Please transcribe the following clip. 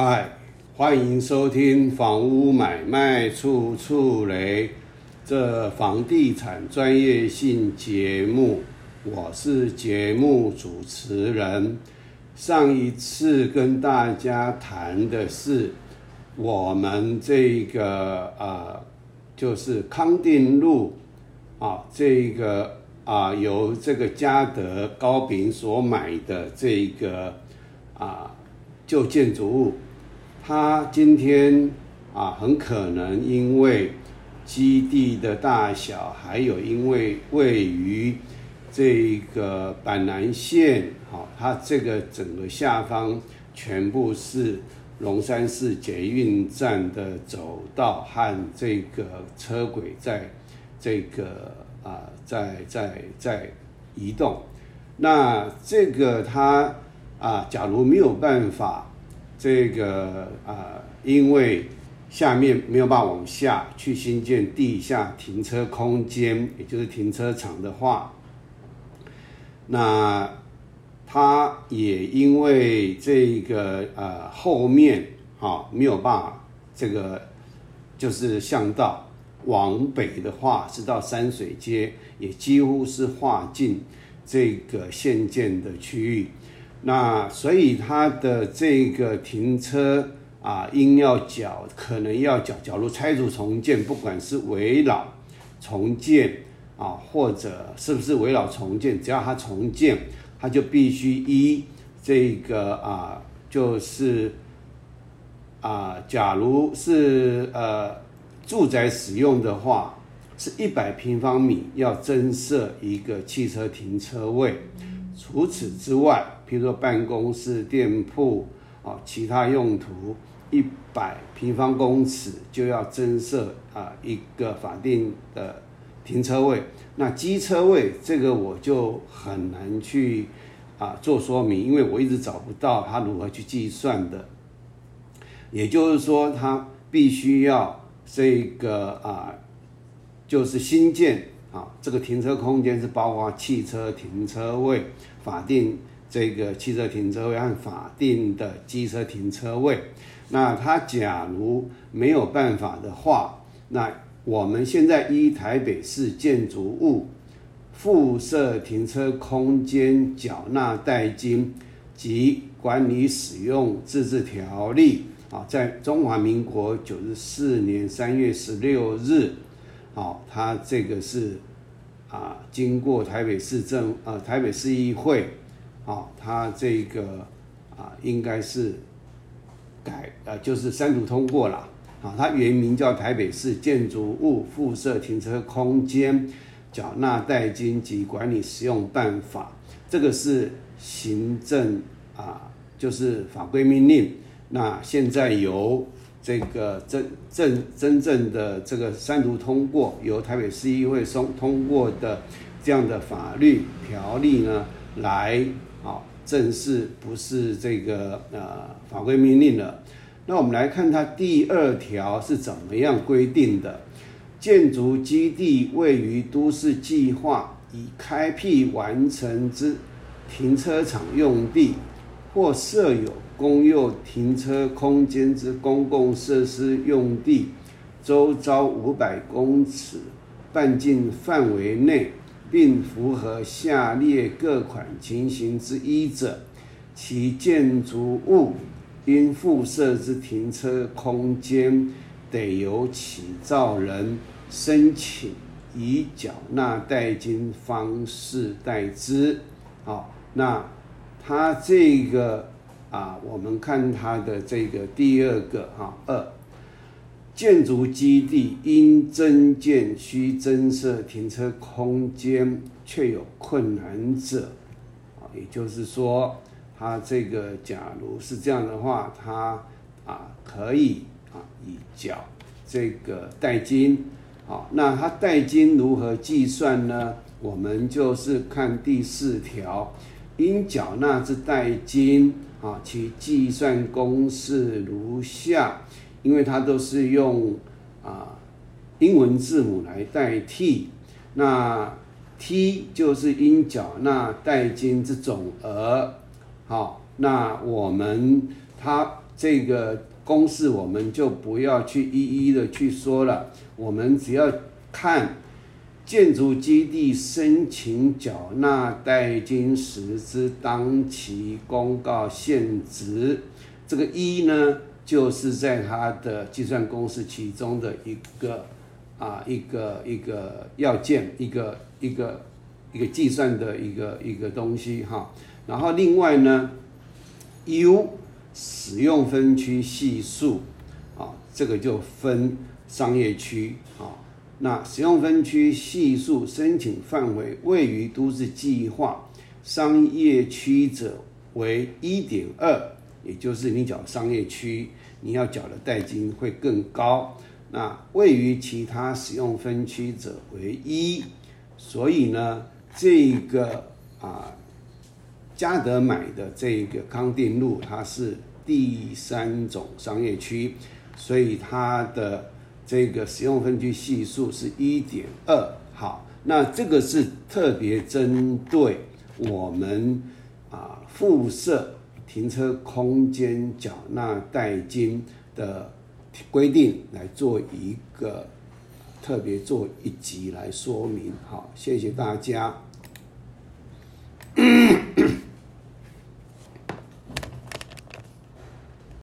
嗨，欢迎收听房屋买卖处处雷这房地产专业性节目，我是节目主持人。上一次跟大家谈的是我们这个呃，就是康定路啊，这个啊由这个嘉德高饼所买的这个啊旧建筑物。它今天啊，很可能因为基地的大小，还有因为位于这个板南线，好，它这个整个下方全部是龙山市捷运站的走道和这个车轨在这个啊，在在在移动。那这个它啊，假如没有办法。这个啊，因为下面没有办法往下去新建地下停车空间，也就是停车场的话，那它也因为这个呃后面啊没有办法，这个就是向道往北的话是到山水街，也几乎是划进这个现建的区域。那所以它的这个停车啊，应要缴，可能要缴。假如拆除重建，不管是围绕重建啊，或者是不是围绕重建，只要它重建，它就必须依这个啊，就是啊，假如是呃住宅使用的话，是一百平方米要增设一个汽车停车位。除此之外，比如说办公室、店铺啊，其他用途一百平方公尺就要增设啊一个法定的停车位。那机车位这个我就很难去啊做说明，因为我一直找不到它如何去计算的。也就是说，它必须要这个啊，就是新建。啊，这个停车空间是包括汽车停车位、法定这个汽车停车位和法定的机车停车位。那它假如没有办法的话，那我们现在依台北市建筑物附设停车空间缴纳代金及管理使用自治条例啊，在中华民国九十四年三月十六日。好，它这个是啊，经过台北市政呃台北市议会，好，它这个啊应该是改呃就是三读通过了，啊，它原名叫台北市建筑物附设停车空间缴纳代金及管理使用办法，这个是行政啊就是法规命令，那现在由。这个真真真正的这个三读通过，由台北市议会通通过的这样的法律条例呢，来啊正式不是这个呃法规命令了。那我们来看它第二条是怎么样规定的：建筑基地位于都市计划已开辟完成之停车场用地，或设有。公用停车空间之公共设施用地，周遭五百公尺半径范围内，并符合下列各款情形之一者，其建筑物应附设之停车空间，得由起造人申请以缴纳代金方式代之。好，那他这个。啊，我们看它的这个第二个哈二，建筑基地因增建需增设停车空间，却有困难者，啊，也就是说，它这个假如是这样的话，它啊可以啊以缴这个代金，好，那它代金如何计算呢？我们就是看第四条，应缴纳之代金。啊，其计算公式如下，因为它都是用啊英文字母来代替。那 T 就是应缴纳代金之总额。好，那我们它这个公式我们就不要去一一的去说了，我们只要看建筑基地申请缴纳代金时之当期公告现值，这个一呢，就是在它的计算公式其中的一个啊一个一个要件，一个一个一个计算的一个一个东西哈。然后另外呢，U。使用分区系数，啊，这个就分商业区啊。那使用分区系数申请范围位于都市计划商业区者为一点二，也就是你缴商业区，你要缴的代金会更高。那位于其他使用分区者为一，所以呢，这个啊，嘉德买的这个康定路，它是。第三种商业区，所以它的这个使用分区系数是一点二。好，那这个是特别针对我们啊附设停车空间缴纳代金的规定来做一个特别做一集来说明。好，谢谢大家。